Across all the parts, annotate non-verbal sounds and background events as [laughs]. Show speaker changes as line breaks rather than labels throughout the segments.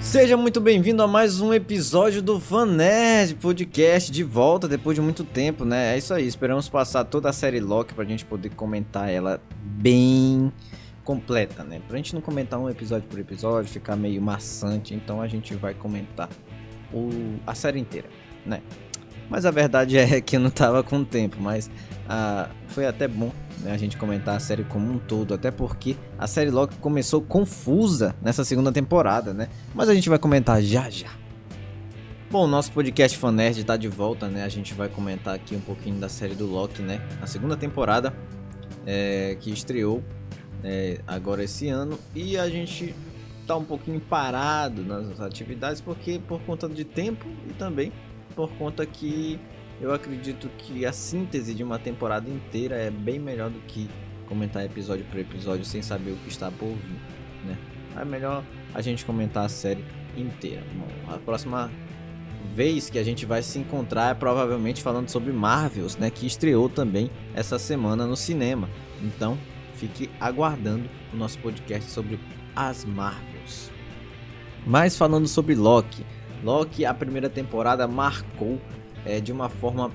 Seja muito bem-vindo a mais um episódio do Fan Nerd Podcast de volta depois de muito tempo, né? É isso aí, esperamos passar toda a série Loki pra gente poder comentar ela bem completa, né? Pra gente não comentar um episódio por episódio, ficar meio maçante, então a gente vai comentar o, a série inteira, né? Mas a verdade [laughs] é que eu não tava com tempo, mas ah, foi até bom né, a gente comentar a série como um todo, até porque a série Loki começou confusa nessa segunda temporada, né? Mas a gente vai comentar já já. Bom, nosso podcast Fanerd tá de volta, né? A gente vai comentar aqui um pouquinho da série do Loki, né? A segunda temporada é, que estreou é, agora esse ano e a gente tá um pouquinho parado nas atividades porque por conta de tempo e também por conta que eu acredito que a síntese de uma temporada inteira é bem melhor do que comentar episódio por episódio sem saber o que está por vir, né? É melhor a gente comentar a série inteira. Bom, a próxima vez que a gente vai se encontrar é provavelmente falando sobre Marvels, né, que estreou também essa semana no cinema. Então, fique aguardando o nosso podcast sobre as Marvels. Mas falando sobre Loki, Loki, a primeira temporada marcou é, de uma forma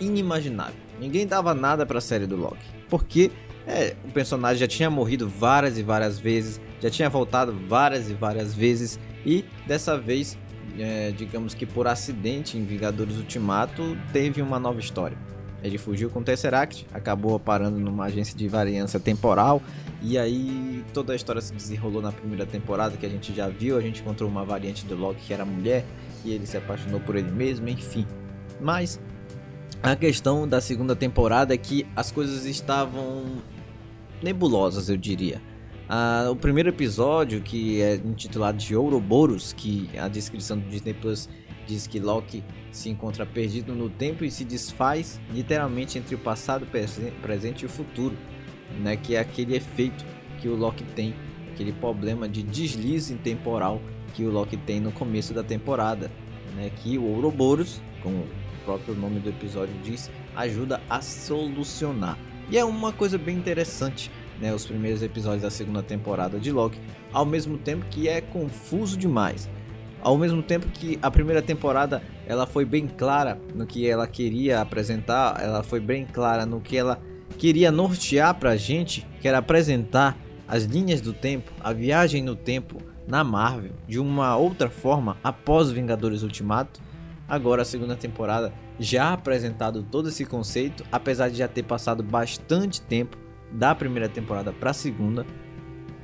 inimaginável. Ninguém dava nada para a série do Loki, porque é, o personagem já tinha morrido várias e várias vezes, já tinha voltado várias e várias vezes, e dessa vez, é, digamos que por acidente em Vingadores Ultimato, teve uma nova história. Ele fugiu com o Tesseract, acabou parando numa agência de variância temporal, e aí toda a história se desenrolou na primeira temporada que a gente já viu. A gente encontrou uma variante do Loki que era mulher, e ele se apaixonou por ele mesmo, enfim. Mas a questão da segunda temporada é que as coisas estavam nebulosas, eu diria. Ah, o primeiro episódio, que é intitulado de Ouroboros, que a descrição do Disney Plus diz que Loki se encontra perdido no tempo e se desfaz literalmente entre o passado, presente e o futuro, né? Que é aquele efeito que o Loki tem, aquele problema de deslize temporal que o Loki tem no começo da temporada, né? Que o Ouroboros, como próprio nome do episódio diz, ajuda a solucionar. E é uma coisa bem interessante, né? Os primeiros episódios da segunda temporada de Loki, ao mesmo tempo que é confuso demais ao mesmo tempo que a primeira temporada ela foi bem clara no que ela queria apresentar, ela foi bem clara no que ela queria nortear pra gente, que era apresentar as linhas do tempo, a viagem no tempo na Marvel de uma outra forma após Vingadores Ultimato. Agora a segunda temporada já apresentado todo esse conceito, apesar de já ter passado bastante tempo da primeira temporada para a segunda,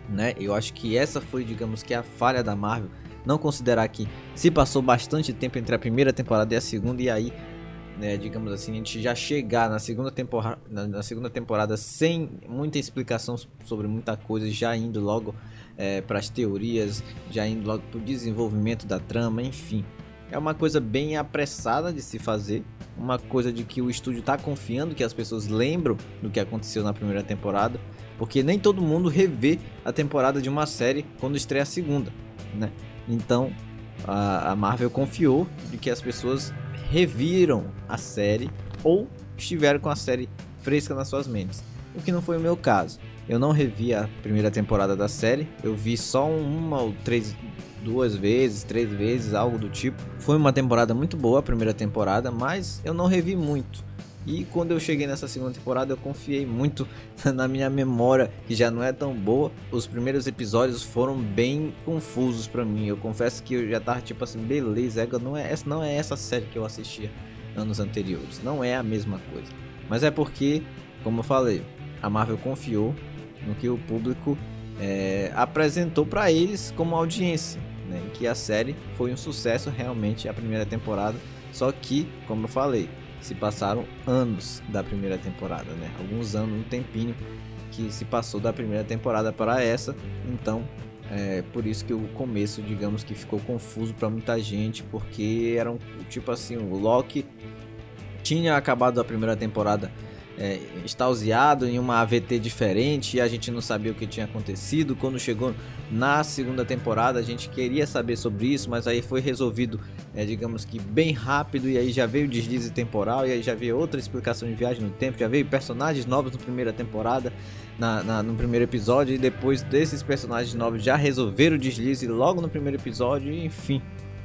né? Eu acho que essa foi, digamos que a falha da Marvel não considerar que se passou bastante tempo entre a primeira temporada e a segunda, e aí, né, digamos assim, a gente já chegar na segunda, temporada, na, segunda temporada sem muita explicação sobre muita coisa, já indo logo é, para as teorias, já indo logo para o desenvolvimento da trama, enfim. É uma coisa bem apressada de se fazer, uma coisa de que o estúdio está confiando que as pessoas lembram do que aconteceu na primeira temporada, porque nem todo mundo revê a temporada de uma série quando estreia a segunda, né? Então a, a Marvel confiou de que as pessoas reviram a série ou estiveram com a série fresca nas suas mentes. O que não foi o meu caso. Eu não revi a primeira temporada da série, eu vi só uma ou três, duas vezes, três vezes, algo do tipo. Foi uma temporada muito boa a primeira temporada, mas eu não revi muito. E quando eu cheguei nessa segunda temporada, eu confiei muito [laughs] na minha memória, que já não é tão boa. Os primeiros episódios foram bem confusos para mim. Eu confesso que eu já tava tipo assim, beleza, não é essa, não é essa série que eu assistia anos anteriores. Não é a mesma coisa. Mas é porque, como eu falei, a Marvel confiou no que o público é, apresentou para eles como audiência, né? Que a série foi um sucesso realmente a primeira temporada. Só que, como eu falei, se passaram anos da primeira temporada, né? Alguns anos, um tempinho que se passou da primeira temporada para essa. Então, é por isso que o começo, digamos que ficou confuso para muita gente, porque era um tipo assim, o Loki tinha acabado a primeira temporada é, extasiado em uma AVT diferente e a gente não sabia o que tinha acontecido. Quando chegou na segunda temporada, a gente queria saber sobre isso, mas aí foi resolvido, é, digamos que bem rápido. E aí já veio o deslize temporal, e aí já veio outra explicação de viagem no tempo, já veio personagens novos na primeira temporada, na, na, no primeiro episódio, e depois desses personagens novos já resolveram o deslize logo no primeiro episódio, enfim,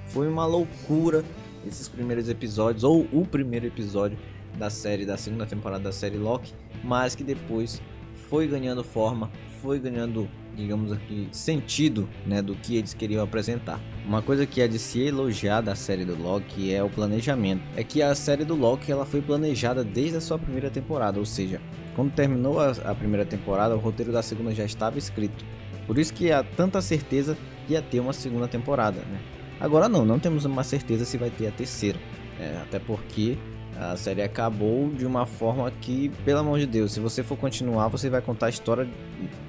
foi uma loucura esses primeiros episódios, ou o primeiro episódio da série, da segunda temporada da série Loki, mas que depois foi ganhando forma, foi ganhando, digamos aqui, sentido, né, do que eles queriam apresentar. Uma coisa que é de se elogiar da série do Loki é o planejamento. É que a série do Loki ela foi planejada desde a sua primeira temporada, ou seja, quando terminou a, a primeira temporada, o roteiro da segunda já estava escrito. Por isso que há tanta certeza que ia ter uma segunda temporada, né? Agora não, não temos uma certeza se vai ter a terceira. É, até porque a série acabou de uma forma que, pelo amor de Deus, se você for continuar, você vai contar a história.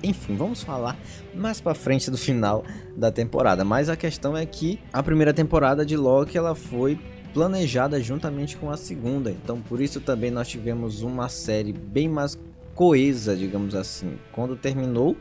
Enfim, vamos falar mais para frente do final da temporada. Mas a questão é que a primeira temporada de Loki ela foi planejada juntamente com a segunda. Então, por isso também nós tivemos uma série bem mais coesa, digamos assim. Quando terminou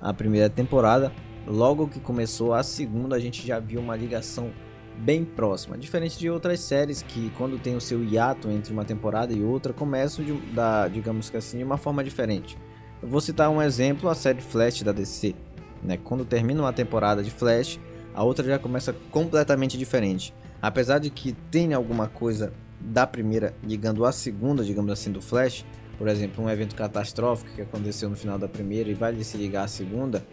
a primeira temporada, logo que começou a segunda, a gente já viu uma ligação bem próxima. Diferente de outras séries que, quando tem o seu hiato entre uma temporada e outra, começam de, da, digamos que assim, de uma forma diferente. Eu vou citar um exemplo, a série Flash da DC. Né? Quando termina uma temporada de Flash, a outra já começa completamente diferente. Apesar de que tenha alguma coisa da primeira ligando à segunda, digamos assim, do Flash, por exemplo, um evento catastrófico que aconteceu no final da primeira e vai se ligar à segunda,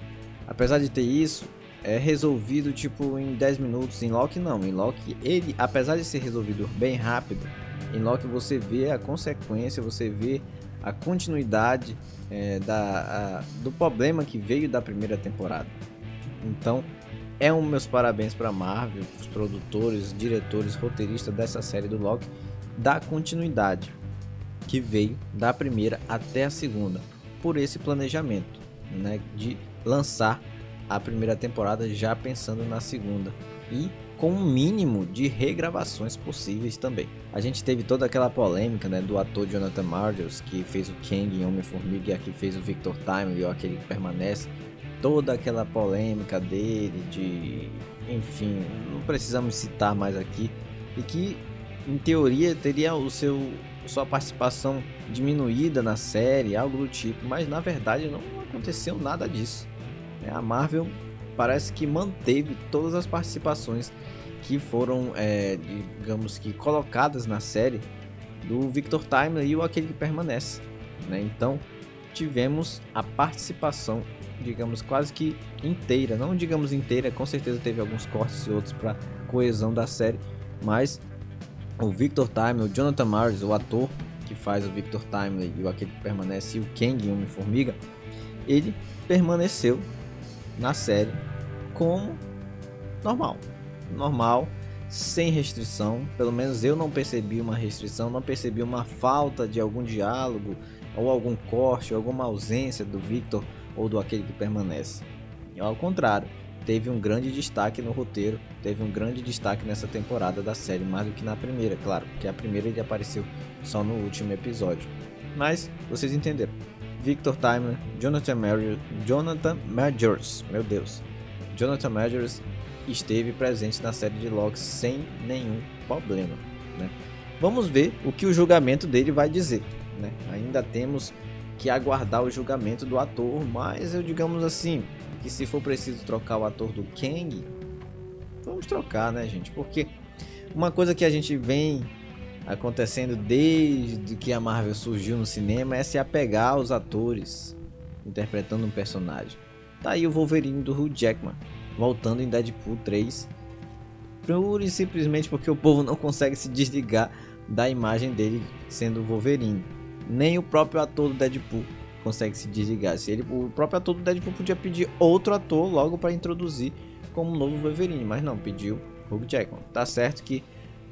apesar de ter isso, é resolvido tipo em 10 minutos. Em Loki não, em Loki ele, apesar de ser resolvido bem rápido, em Loki você vê a consequência, você vê a continuidade é, da, a, do problema que veio da primeira temporada. Então, é um meus parabéns para Marvel, os produtores, diretores, roteiristas dessa série do Loki, da continuidade que veio da primeira até a segunda, por esse planejamento, né, de lançar a primeira temporada já pensando na segunda e com um mínimo de regravações possíveis também. A gente teve toda aquela polêmica né, do ator Jonathan Majors que fez o Kang em Homem-Formiga e aqui fez o Victor Time, ou aquele que permanece. Toda aquela polêmica dele, de. Enfim, não precisamos citar mais aqui. E que, em teoria, teria o seu sua participação diminuída na série, algo do tipo, mas na verdade não aconteceu nada disso. É, a Marvel parece que manteve todas as participações que foram, é, digamos que, colocadas na série do Victor Timely e o Aquele que Permanece. Né? Então, tivemos a participação, digamos, quase que inteira. Não digamos inteira, com certeza teve alguns cortes e outros para coesão da série, mas o Victor Timely, o Jonathan Mars, o ator que faz o Victor Timely e o Aquele que Permanece e o Kang em Homem-Formiga, ele permaneceu na série como normal. Normal, sem restrição. Pelo menos eu não percebi uma restrição, não percebi uma falta de algum diálogo, ou algum corte, ou alguma ausência do Victor ou do aquele que permanece. E ao contrário, teve um grande destaque no roteiro, teve um grande destaque nessa temporada da série, mais do que na primeira, claro, porque a primeira ele apareceu só no último episódio. Mas vocês entenderam. Victor Timer, Jonathan, Majors, Jonathan Majors, meu Deus, Jonathan Majors esteve presente na série de Loki sem nenhum problema. Né? Vamos ver o que o julgamento dele vai dizer. Né? Ainda temos que aguardar o julgamento do ator, mas eu digamos assim que se for preciso trocar o ator do Kang, vamos trocar, né, gente? Porque uma coisa que a gente vem acontecendo desde que a Marvel surgiu no cinema é se apegar aos atores interpretando um personagem. Tá aí o Wolverine do Hugh Jackman voltando em Deadpool 3, pura e simplesmente porque o povo não consegue se desligar da imagem dele sendo o Wolverine. Nem o próprio ator do Deadpool consegue se desligar. Se ele, o próprio ator do Deadpool podia pedir outro ator logo para introduzir como novo Wolverine, mas não, pediu Hugh Jackman. Tá certo que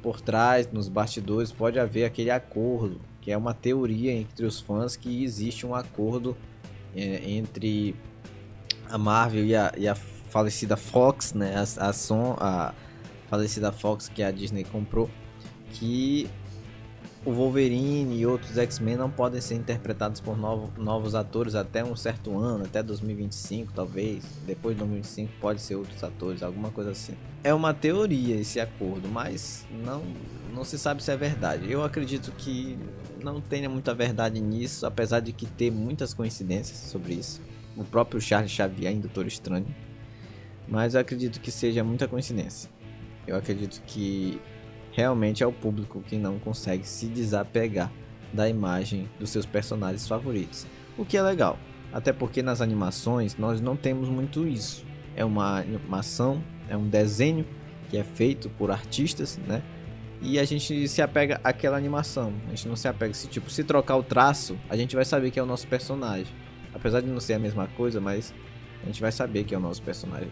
por trás, nos bastidores, pode haver aquele acordo, que é uma teoria entre os fãs que existe um acordo é, entre a Marvel e a, e a, falecida Fox, né? A, a, Son, a falecida Fox que a Disney comprou, que o Wolverine e outros X-Men não podem ser interpretados por novo, novos atores até um certo ano, até 2025 talvez. Depois de 2025 pode ser outros atores, alguma coisa assim. É uma teoria esse acordo, mas não, não se sabe se é verdade. Eu acredito que não tenha muita verdade nisso, apesar de que ter muitas coincidências sobre isso. O próprio Charles Xavier em Doutor Estranho. Mas eu acredito que seja muita coincidência. Eu acredito que realmente é o público que não consegue se desapegar da imagem dos seus personagens favoritos. O que é legal, até porque nas animações nós não temos muito isso. É uma animação, é um desenho que é feito por artistas, né? E a gente se apega àquela animação. A gente não se apega se tipo, se trocar o traço, a gente vai saber que é o nosso personagem. Apesar de não ser a mesma coisa, mas a gente vai saber que é o nosso personagem.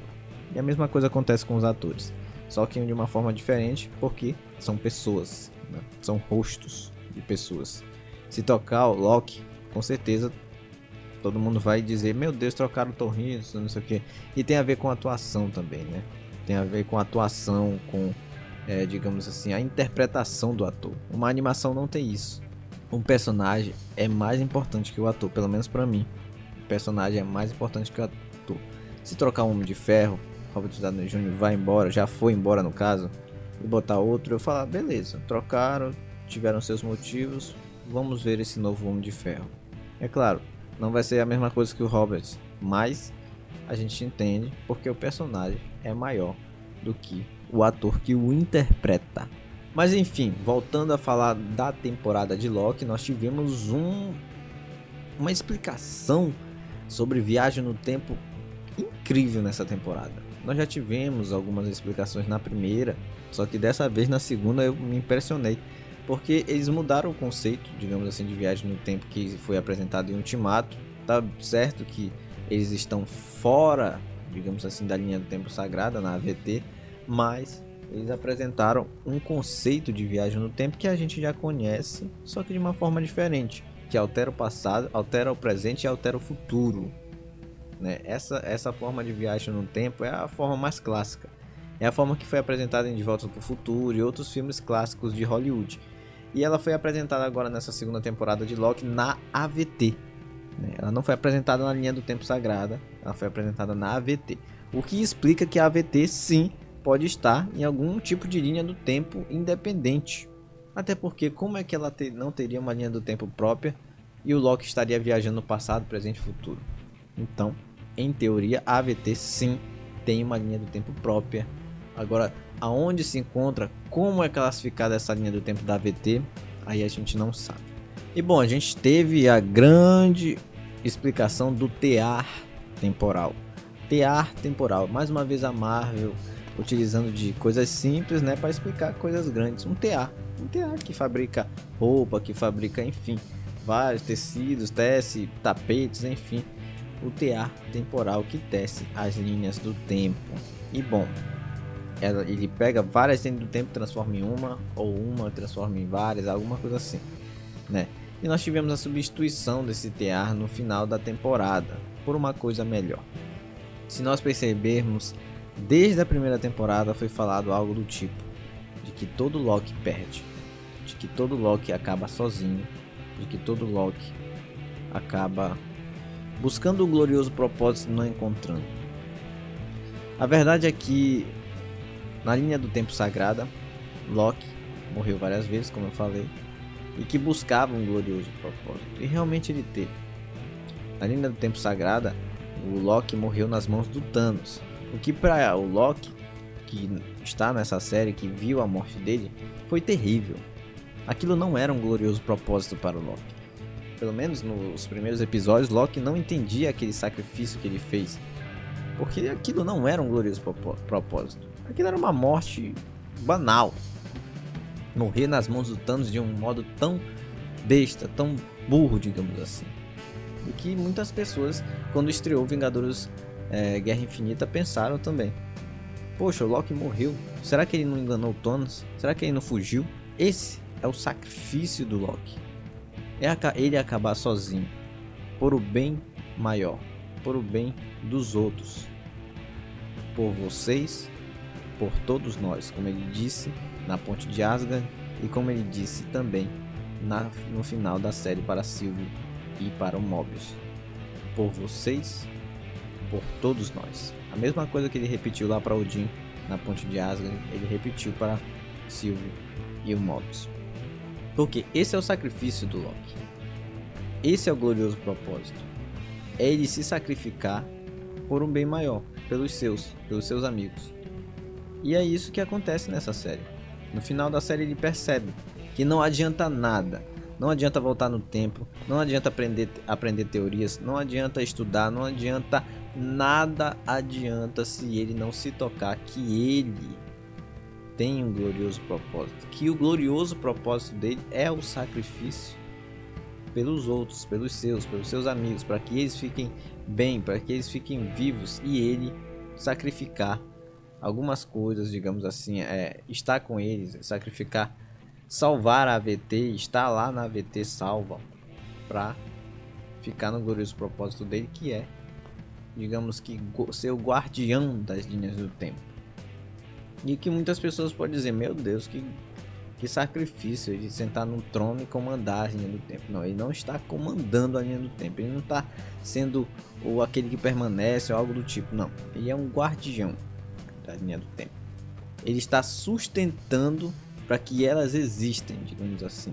E a mesma coisa acontece com os atores só que de uma forma diferente, porque são pessoas, né? são rostos de pessoas. Se tocar o Loki, com certeza todo mundo vai dizer: Meu Deus, trocaram o Torridos, não sei o que. E tem a ver com a atuação também, né? Tem a ver com a atuação, com, é, digamos assim, a interpretação do ator. Uma animação não tem isso. Um personagem é mais importante que o ator, pelo menos para mim. O personagem é mais importante que o ator. Se trocar um Homem de Ferro, Robert Downey Jr. vai embora, já foi embora no caso, e botar outro, eu falar, beleza, trocaram, tiveram seus motivos, vamos ver esse novo Homem de Ferro. É claro, não vai ser a mesma coisa que o Robert, mas a gente entende porque o personagem é maior do que o ator que o interpreta. Mas enfim, voltando a falar da temporada de Loki, nós tivemos um uma explicação sobre viagem no tempo incrível nessa temporada. Nós já tivemos algumas explicações na primeira, só que dessa vez na segunda eu me impressionei, porque eles mudaram o conceito, digamos assim, de viagem no tempo que foi apresentado em Ultimato. Tá certo que eles estão fora, digamos assim, da linha do tempo sagrada na AVT, mas eles apresentaram um conceito de viagem no tempo que a gente já conhece, só que de uma forma diferente, que altera o passado, altera o presente e altera o futuro. Né? Essa, essa forma de viagem no tempo é a forma mais clássica. É a forma que foi apresentada em De Volta para o Futuro e outros filmes clássicos de Hollywood. E ela foi apresentada agora nessa segunda temporada de Loki na AVT. Né? Ela não foi apresentada na linha do tempo sagrada, ela foi apresentada na AVT. O que explica que a AVT sim pode estar em algum tipo de linha do tempo independente. Até porque, como é que ela te, não teria uma linha do tempo própria e o Loki estaria viajando no passado, presente e futuro? Então, em teoria, a AVT sim tem uma linha do tempo própria. Agora, aonde se encontra, como é classificada essa linha do tempo da AVT, aí a gente não sabe. E bom, a gente teve a grande explicação do tear temporal. Tear temporal, mais uma vez a Marvel utilizando de coisas simples, né, para explicar coisas grandes. Um tear, um tear que fabrica roupa, que fabrica, enfim, vários tecidos, tece tapetes, enfim o tear temporal que tece as linhas do tempo. E bom, ele pega várias linhas do tempo, transforma em uma, ou uma transforma em várias, alguma coisa assim, né? E nós tivemos a substituição desse tear no final da temporada por uma coisa melhor. Se nós percebermos, desde a primeira temporada foi falado algo do tipo de que todo Loki perde, de que todo Loki acaba sozinho, de que todo Loki acaba buscando o glorioso propósito não encontrando. A verdade é que na linha do tempo sagrada, Loki morreu várias vezes, como eu falei, e que buscava um glorioso propósito, e realmente ele teve. Na linha do tempo sagrada, o Loki morreu nas mãos do Thanos, o que para o Loki, que está nessa série, que viu a morte dele, foi terrível. Aquilo não era um glorioso propósito para o Loki pelo menos nos primeiros episódios, Loki não entendia aquele sacrifício que ele fez. Porque aquilo não era um glorioso propósito. Aquilo era uma morte banal. Morrer nas mãos do Thanos de um modo tão besta, tão burro, digamos assim. E que muitas pessoas, quando estreou Vingadores é, Guerra Infinita, pensaram também. Poxa, o Loki morreu. Será que ele não enganou o Thanos? Será que ele não fugiu? Esse é o sacrifício do Loki é ele acabar sozinho, por o bem maior, por o bem dos outros, por vocês, por todos nós, como ele disse na ponte de Asgard e como ele disse também na, no final da série para Sylvie e para o Mobius. Por vocês, por todos nós. A mesma coisa que ele repetiu lá para Odin na ponte de Asgard, ele repetiu para Sylvie e o Mobius. Porque esse é o sacrifício do Loki. Esse é o glorioso propósito. É ele se sacrificar por um bem maior, pelos seus, pelos seus amigos. E é isso que acontece nessa série. No final da série ele percebe que não adianta nada. Não adianta voltar no tempo, não adianta aprender, aprender teorias, não adianta estudar, não adianta nada adianta se ele não se tocar que ele tem um glorioso propósito, que o glorioso propósito dele é o sacrifício pelos outros, pelos seus, pelos seus amigos, para que eles fiquem bem, para que eles fiquem vivos e ele sacrificar algumas coisas, digamos assim, é, estar com eles, sacrificar, salvar a AVT, estar lá na AVT salva para ficar no glorioso propósito dele que é, digamos que ser o guardião das linhas do tempo. E que muitas pessoas podem dizer, meu Deus, que que sacrifício de sentar no trono e comandar a linha do tempo. Não, ele não está comandando a linha do tempo. Ele não está sendo o aquele que permanece ou algo do tipo. Não, ele é um guardião da linha do tempo. Ele está sustentando para que elas existem, digamos assim.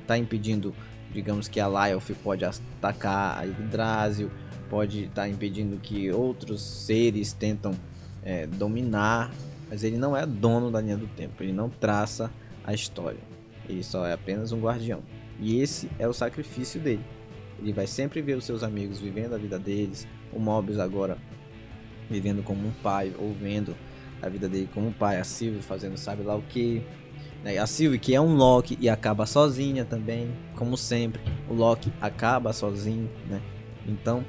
Está impedindo, digamos que a Lyoth pode atacar a Yggdrasil, pode estar tá impedindo que outros seres tentam é, dominar, mas ele não é dono da linha do tempo. Ele não traça a história. Ele só é apenas um guardião. E esse é o sacrifício dele. Ele vai sempre ver os seus amigos vivendo a vida deles, o Mobius agora vivendo como um pai, ou vendo a vida dele como um pai, a Sylvie fazendo sabe lá o que. Né? A Sylvie que é um Loki e acaba sozinha também, como sempre. O Loki acaba sozinho, né? Então,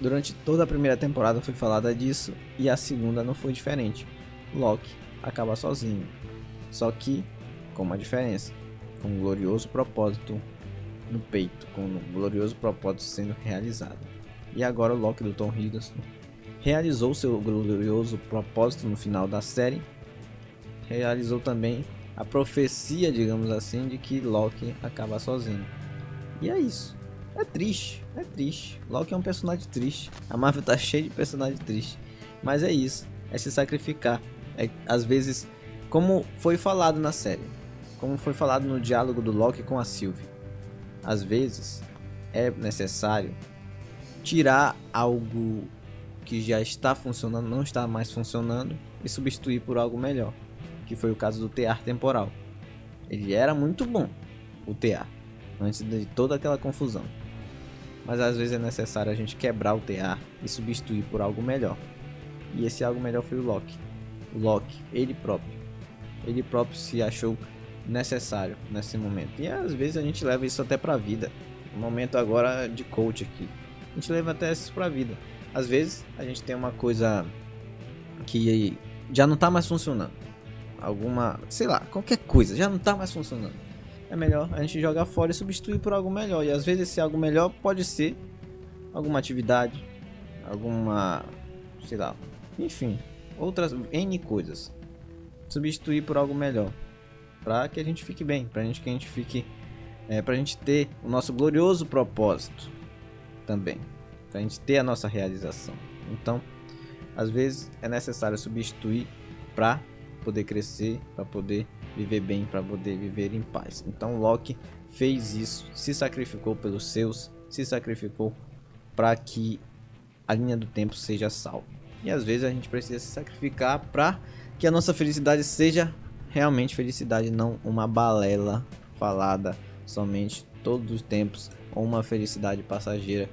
durante toda a primeira temporada foi falada disso e a segunda não foi diferente. Loki acaba sozinho. Só que com uma diferença, com um glorioso propósito no peito, com um glorioso propósito sendo realizado. E agora o Loki do Tom Hiddleston realizou seu glorioso propósito no final da série, realizou também a profecia, digamos assim, de que Loki acaba sozinho. E é isso. É triste, é triste. Loki é um personagem triste. A Marvel tá cheia de personagem triste. Mas é isso, é se sacrificar. É, às vezes como foi falado na série, como foi falado no diálogo do Loki com a Sylvie. Às vezes é necessário tirar algo que já está funcionando, não está mais funcionando e substituir por algo melhor, que foi o caso do tear temporal. Ele era muito bom, o tear, antes de toda aquela confusão. Mas às vezes é necessário a gente quebrar o tear e substituir por algo melhor. E esse algo melhor foi o Loki. O Loki, ele próprio ele próprio se achou necessário nesse momento. E às vezes a gente leva isso até para a vida. Um momento agora de coach aqui. A gente leva até isso para a vida. Às vezes a gente tem uma coisa que já não está mais funcionando. Alguma, sei lá, qualquer coisa já não está mais funcionando. É melhor a gente jogar fora e substituir por algo melhor. E às vezes esse algo melhor pode ser alguma atividade, alguma, sei lá, enfim, outras N coisas substituir por algo melhor. Para que a gente fique bem, para gente que a gente fique. É, para a gente ter o nosso glorioso propósito também. Para a gente ter a nossa realização. Então, às vezes é necessário substituir para poder crescer, para poder viver bem, para poder viver em paz. Então, Loki fez isso, se sacrificou pelos seus, se sacrificou para que a linha do tempo seja salva. E às vezes a gente precisa se sacrificar para que a nossa felicidade seja realmente felicidade, não uma balela falada somente todos os tempos, ou uma felicidade passageira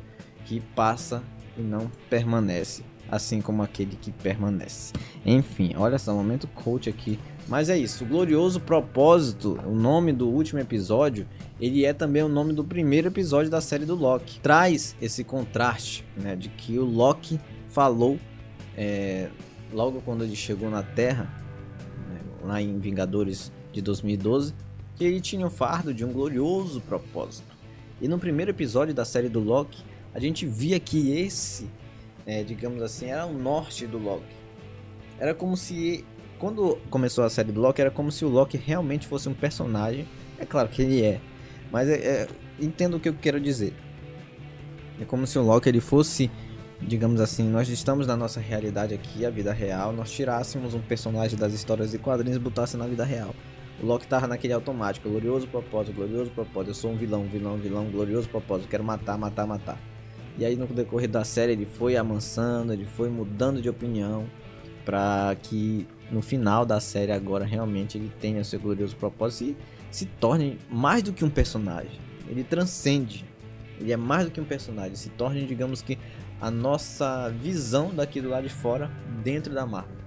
que passa e não permanece, assim como aquele que permanece. Enfim, olha só, momento coach aqui. Mas é isso, o glorioso propósito, o nome do último episódio, ele é também o nome do primeiro episódio da série do Loki. Traz esse contraste, né, de que o Loki falou é, logo quando ele chegou na Terra, né, lá em Vingadores de 2012, que ele tinha o fardo de um glorioso propósito. E no primeiro episódio da série do Loki, a gente via que esse, é, digamos assim, era o norte do Loki. Era como se, quando começou a série do Loki, era como se o Loki realmente fosse um personagem É claro que ele é. Mas é, é, entendo o que eu quero dizer. É como se o Loki ele fosse, digamos assim, nós estamos na nossa realidade aqui, a vida real, nós tirássemos um personagem das histórias de quadrinhos e botássemos na vida real. O Loki tava naquele automático, glorioso propósito, glorioso propósito, eu sou um vilão, vilão, vilão, glorioso propósito, quero matar, matar, matar. E aí no decorrer da série ele foi amansando, ele foi mudando de opinião para que no final da série agora realmente ele tenha seu glorioso propósito e se torne mais do que um personagem. Ele transcende. Ele é mais do que um personagem, se torne, digamos que a nossa visão daqui do lado de fora dentro da Marvel.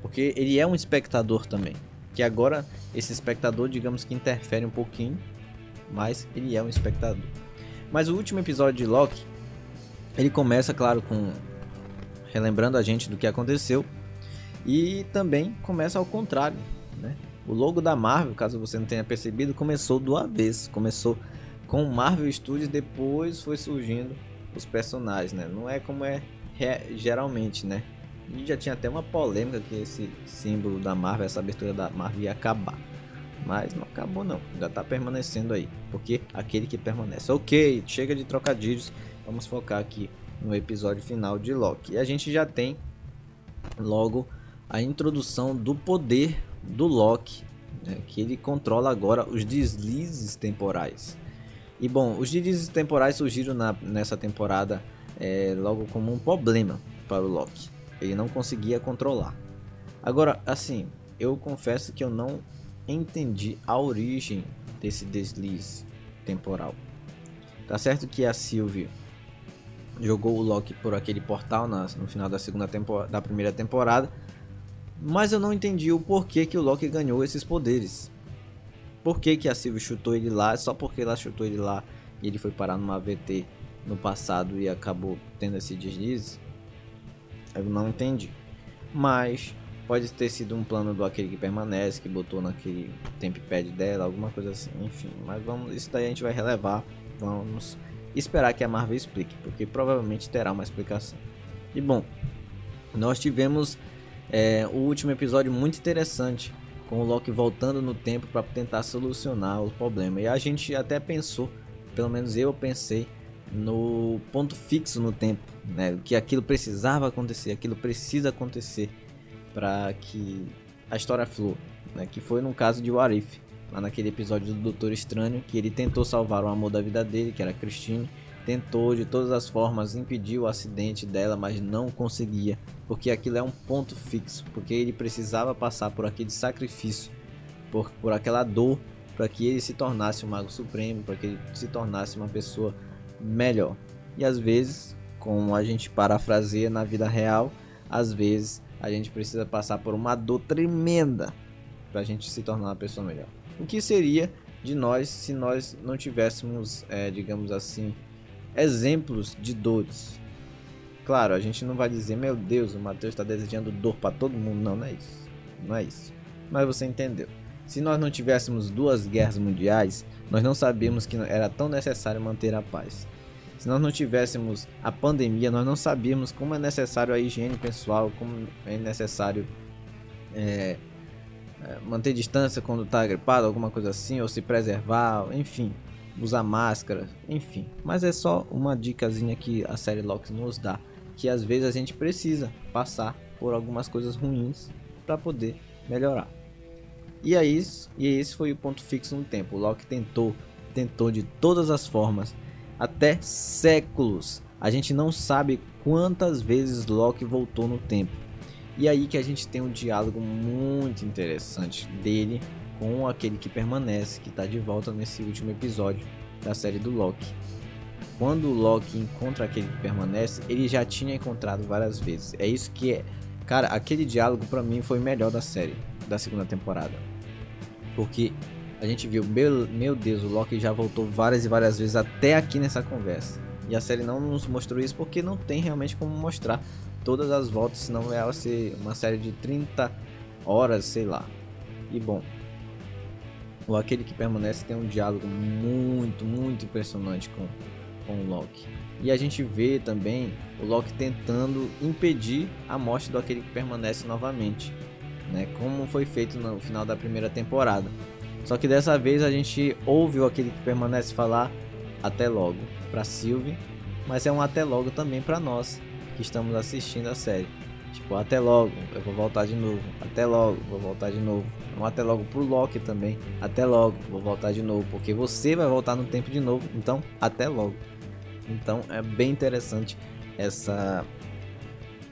Porque ele é um espectador também. Que agora esse espectador, digamos que interfere um pouquinho, mas ele é um espectador. Mas o último episódio de Loki, ele começa, claro, com relembrando a gente do que aconteceu e também começa ao contrário, né? O logo da Marvel, caso você não tenha percebido, começou do avesso, começou com Marvel Studios, depois foi surgindo os personagens, né? Não é como é geralmente, né? E já tinha até uma polêmica que esse símbolo da Marvel, essa abertura da Marvel ia acabar. Mas não acabou não, ainda tá permanecendo aí. Porque aquele que permanece. Ok, chega de trocadilhos. Vamos focar aqui no episódio final de Loki. E a gente já tem logo a introdução do poder do Loki, né, que ele controla agora os deslizes temporais. E bom, os deslizes temporais surgiram na, nessa temporada é, logo como um problema para o Loki ele não conseguia controlar. Agora, assim, eu confesso que eu não entendi a origem desse deslize temporal. Tá certo que a Sylvie jogou o Loki por aquele portal no final da segunda temporada, da primeira temporada, mas eu não entendi o porquê que o Loki ganhou esses poderes. Por que, que a Sylvie chutou ele lá? Só porque ela chutou ele lá e ele foi parar numa AVT no passado e acabou tendo esse deslize? Eu não entendi. Mas pode ter sido um plano do aquele que permanece, que botou naquele tempad dela, alguma coisa assim, enfim. Mas vamos, isso daí a gente vai relevar. Vamos esperar que a Marvel explique, porque provavelmente terá uma explicação. E bom, nós tivemos é, o último episódio muito interessante, com o Loki voltando no tempo para tentar solucionar o problema. E a gente até pensou, pelo menos eu pensei, no ponto fixo no tempo, né? Que aquilo precisava acontecer, aquilo precisa acontecer para que a história flua, né? Que foi no caso de Warif, lá naquele episódio do Doutor Estranho, que ele tentou salvar o amor da vida dele, que era Christine, tentou de todas as formas impedir o acidente dela, mas não conseguia, porque aquilo é um ponto fixo, porque ele precisava passar por aquele sacrifício, por, por aquela dor, para que ele se tornasse o Mago Supremo, para que ele se tornasse uma pessoa melhor. E às vezes, como a gente parafraseia na vida real, às vezes a gente precisa passar por uma dor tremenda para a gente se tornar uma pessoa melhor. O que seria de nós se nós não tivéssemos, é, digamos assim, exemplos de dores? Claro, a gente não vai dizer, meu Deus, o Mateus está desejando dor para todo mundo. Não, não é isso. Não é isso. Mas você entendeu. Se nós não tivéssemos duas guerras mundiais, nós não sabíamos que era tão necessário manter a paz. Se nós não tivéssemos a pandemia, nós não sabíamos como é necessário a higiene pessoal, como é necessário é, é manter distância quando está gripado, alguma coisa assim, ou se preservar, enfim, usar máscara, enfim. Mas é só uma dicasinha que a série Loki nos dá, que às vezes a gente precisa passar por algumas coisas ruins para poder melhorar. E aí, e esse foi o ponto fixo no tempo. O Loki tentou, tentou de todas as formas, até séculos. A gente não sabe quantas vezes Loki voltou no tempo. E aí que a gente tem um diálogo muito interessante dele com aquele que permanece, que está de volta nesse último episódio da série do Loki. Quando o Loki encontra aquele que permanece, ele já tinha encontrado várias vezes. É isso que é. Cara, aquele diálogo para mim foi o melhor da série, da segunda temporada. Porque a gente viu, meu, meu Deus, o Loki já voltou várias e várias vezes até aqui nessa conversa. E a série não nos mostrou isso porque não tem realmente como mostrar todas as voltas, senão ela ser uma série de 30 horas, sei lá. E bom, o aquele que permanece tem um diálogo muito, muito impressionante com, com o Loki. E a gente vê também o Loki tentando impedir a morte do aquele que permanece novamente né? Como foi feito no final da primeira temporada. Só que dessa vez a gente ouve aquele que permanece falar até logo para Sylvie, mas é um até logo também para nós que estamos assistindo a série. Tipo, até logo, eu vou voltar de novo. Até logo, vou voltar de novo. Um até logo pro Loki também. Até logo, vou voltar de novo, porque você vai voltar no tempo de novo. Então, até logo. Então, é bem interessante essa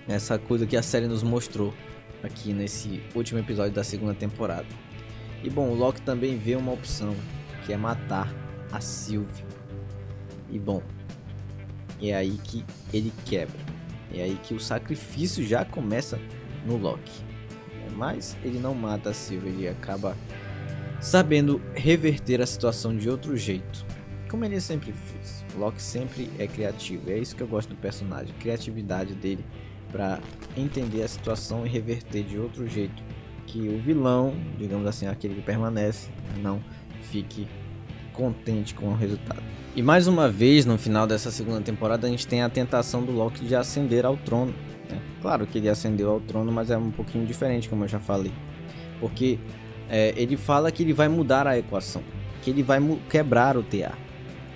essa coisa que a série nos mostrou aqui nesse último episódio da segunda temporada. E bom, o Loki também vê uma opção, que é matar a Sylvie. E bom, é aí que ele quebra. É aí que o sacrifício já começa no Loki. Mas ele não mata a Sylvie, ele acaba sabendo reverter a situação de outro jeito. Como ele sempre fez. Loki sempre é criativo. É isso que eu gosto do personagem, criatividade dele para entender a situação e reverter de outro jeito que o vilão, digamos assim, aquele que permanece, não fique contente com o resultado. E mais uma vez, no final dessa segunda temporada, a gente tem a tentação do Loki de ascender ao trono. Né? Claro que ele ascendeu ao trono, mas é um pouquinho diferente, como eu já falei. Porque é, ele fala que ele vai mudar a equação, que ele vai quebrar o TA.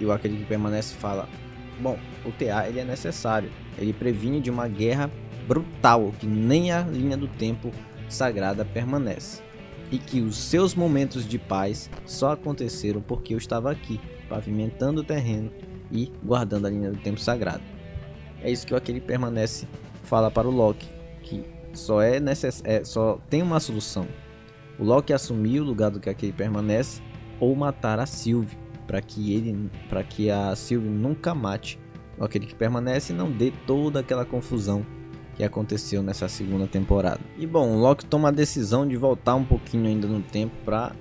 E o aquele que permanece fala: Bom, o TA ele é necessário, ele previne de uma guerra brutal que nem a linha do tempo sagrada permanece. E que os seus momentos de paz só aconteceram porque eu estava aqui, pavimentando o terreno e guardando a linha do tempo sagrado. É isso que o permanece fala para o Loki, que só é necess... É, só tem uma solução. O Loki assumir o lugar do que aquele permanece ou matar a Sylvie, para que ele para que a Sylvie nunca mate aquele que permanece e não dê toda aquela confusão que aconteceu nessa segunda temporada. E bom, Loki toma a decisão de voltar um pouquinho ainda no tempo para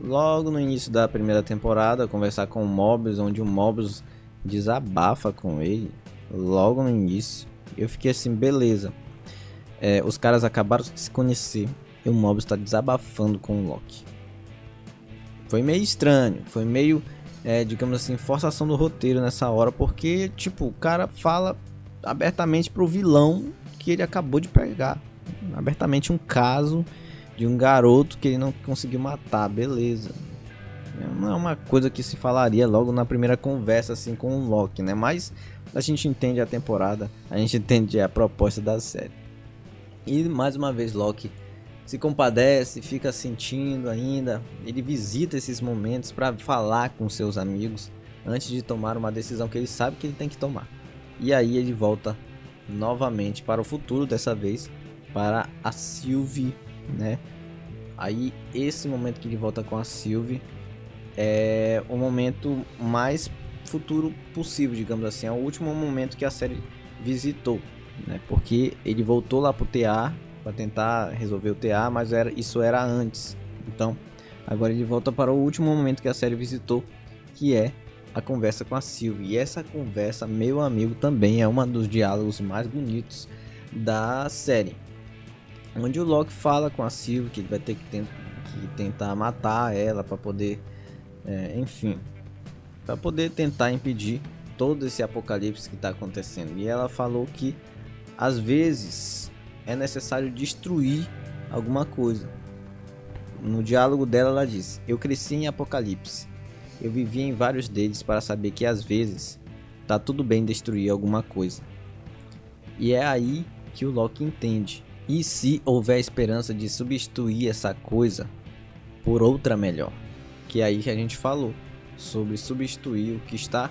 logo no início da primeira temporada conversar com o Mobius, onde o Mobius desabafa com ele logo no início. Eu fiquei assim, beleza. É, os caras acabaram de se conhecer e o Mobius está desabafando com o Loki. Foi meio estranho, foi meio, é, digamos assim, forçação do roteiro nessa hora, porque, tipo, o cara fala abertamente pro vilão que ele acabou de pegar. Abertamente um caso de um garoto que ele não conseguiu matar, beleza. Não é uma coisa que se falaria logo na primeira conversa assim com o Loki, né? Mas a gente entende a temporada, a gente entende a proposta da série. E mais uma vez Loki se compadece, fica sentindo ainda, ele visita esses momentos para falar com seus amigos antes de tomar uma decisão que ele sabe que ele tem que tomar. E aí ele volta novamente para o futuro, dessa vez para a Sylvie, né? Aí esse momento que ele volta com a Sylvie é o momento mais futuro possível, digamos assim, é o último momento que a série visitou, né? Porque ele voltou lá pro TA para tentar resolver o TA, mas era isso era antes. Então, agora ele volta para o último momento que a série visitou, que é a conversa com a Sylvie. E essa conversa, meu amigo, também é um dos diálogos mais bonitos da série. Onde o Loki fala com a Sylvie que ele vai ter que, tent que tentar matar ela para poder, é, enfim, para poder tentar impedir todo esse apocalipse que está acontecendo. E ela falou que às vezes é necessário destruir alguma coisa. No diálogo dela, ela diz: Eu cresci em apocalipse eu vivia em vários deles para saber que às vezes tá tudo bem destruir alguma coisa. E é aí que o Loki entende. E se houver esperança de substituir essa coisa por outra melhor? Que é aí que a gente falou sobre substituir o que está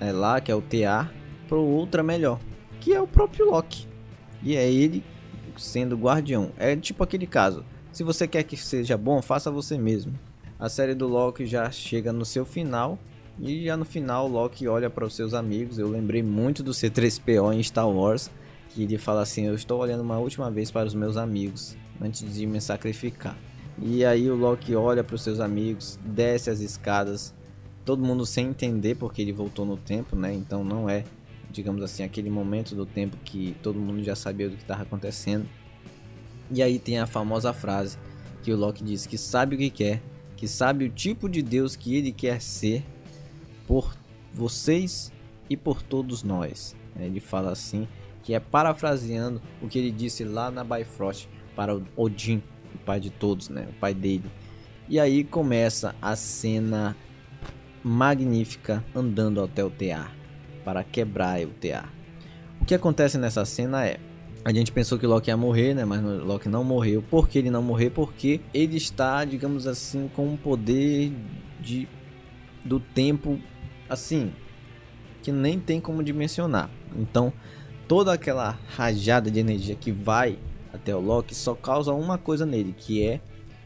é, lá, que é o TA, por outra melhor, que é o próprio Loki. E é ele sendo guardião. É tipo aquele caso: se você quer que seja bom, faça você mesmo a série do Loki já chega no seu final. E já no final, Loki olha para os seus amigos. Eu lembrei muito do C3PO em Star Wars, que ele fala assim: Eu estou olhando uma última vez para os meus amigos antes de me sacrificar. E aí o Loki olha para os seus amigos, desce as escadas, todo mundo sem entender porque ele voltou no tempo, né? Então não é, digamos assim, aquele momento do tempo que todo mundo já sabia do que estava acontecendo. E aí tem a famosa frase que o Loki diz que sabe o que quer, que sabe o tipo de Deus que ele quer ser por vocês e por todos nós. Ele fala assim, que é parafraseando o que ele disse lá na Bifrost para Odin, o pai de todos, né? o pai dele. E aí começa a cena magnífica andando até o TA para quebrar o TA. O que acontece nessa cena é a gente pensou que Loki ia morrer, né? Mas Loki não morreu. Por que ele não morreu? Porque ele está, digamos assim, com um poder de do tempo assim que nem tem como dimensionar. Então, toda aquela rajada de energia que vai até o Loki só causa uma coisa nele, que é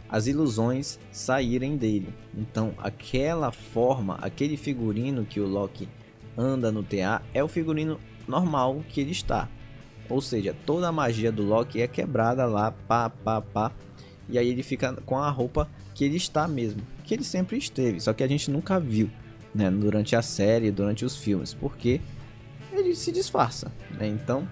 as ilusões saírem dele. Então, aquela forma, aquele figurino que o Loki anda no TA é o figurino normal que ele está. Ou seja, toda a magia do Loki é quebrada lá, pá, pá, pá. E aí ele fica com a roupa que ele está mesmo, que ele sempre esteve, só que a gente nunca viu, né, durante a série, durante os filmes, porque ele se disfarça, né? Então,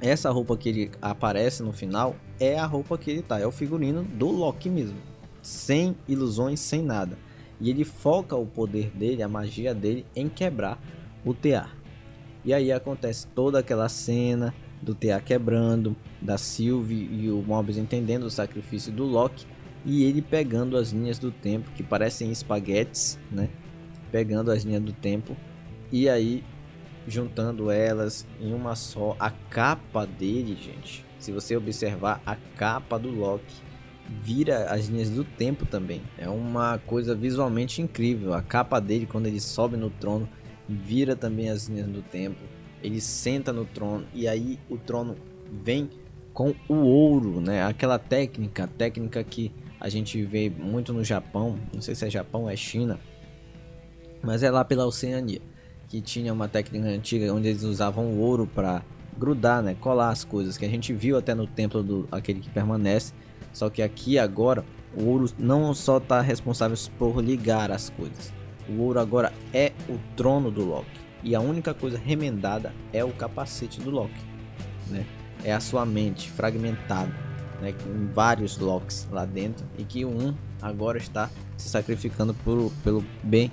essa roupa que ele aparece no final é a roupa que ele tá, é o figurino do Loki mesmo, sem ilusões, sem nada. E ele foca o poder dele, a magia dele em quebrar o tear. E aí acontece toda aquela cena do TA quebrando, da Sylvie e o Mobius entendendo o sacrifício do Loki e ele pegando as linhas do tempo que parecem espaguetes, né? Pegando as linhas do tempo e aí juntando elas em uma só. A capa dele, gente, se você observar a capa do Loki, vira as linhas do tempo também. É uma coisa visualmente incrível. A capa dele quando ele sobe no trono vira também as linhas do tempo ele senta no trono e aí o trono vem com o ouro, né? Aquela técnica, técnica que a gente vê muito no Japão, não sei se é Japão ou é China, mas é lá pela Oceania, que tinha uma técnica antiga onde eles usavam o ouro para grudar, né, colar as coisas, que a gente viu até no templo do aquele que permanece, só que aqui agora o ouro não só está responsável por ligar as coisas. O ouro agora é o trono do Loki e a única coisa remendada é o capacete do Loki, né? É a sua mente fragmentada, né? Com vários Locks lá dentro e que um agora está se sacrificando por, pelo bem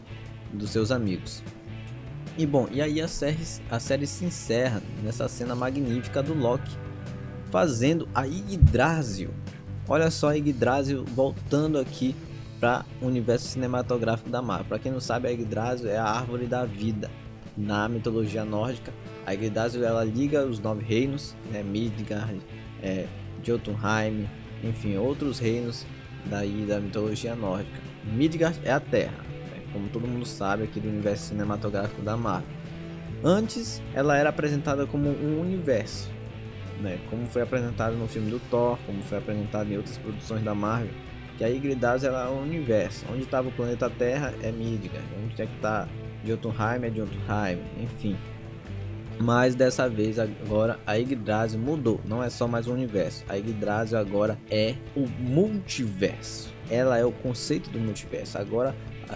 dos seus amigos. E bom, e aí a série, a série se encerra nessa cena magnífica do Loki fazendo a Yggdrasil. Olha só a Yggdrasil voltando aqui para o universo cinematográfico da Marvel. Para quem não sabe, a Yggdrasil é a árvore da vida na mitologia nórdica. A Yggdrasil ela liga os nove reinos, né, Midgard, é, Jotunheim, enfim, outros reinos daí da mitologia nórdica. Midgard é a Terra, né, como todo mundo sabe aqui do universo cinematográfico da Marvel. Antes, ela era apresentada como um universo, né, como foi apresentado no filme do Thor, como foi apresentado em outras produções da Marvel, que a Yggdrasil é um universo. Onde estava o planeta Terra é Midgard, onde é que está Jotunheim é Jotunheim, enfim. Mas dessa vez agora a Yggdrasil mudou, não é só mais um universo. A Yggdrasil agora é o multiverso. Ela é o conceito do multiverso. Agora,